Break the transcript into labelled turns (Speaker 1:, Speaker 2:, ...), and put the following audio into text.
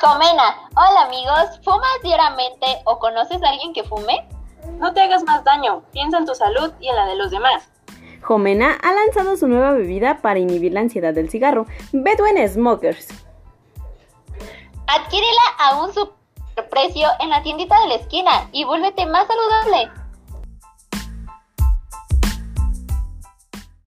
Speaker 1: Jomena, hola amigos, ¿fumas diariamente o conoces a alguien que fume?
Speaker 2: No te hagas más daño, piensa en tu salud y en la de los demás.
Speaker 3: Jomena ha lanzado su nueva bebida para inhibir la ansiedad del cigarro, Bedouin Smokers.
Speaker 1: Adquírela a un superprecio en la tiendita de la esquina y vuélvete más saludable.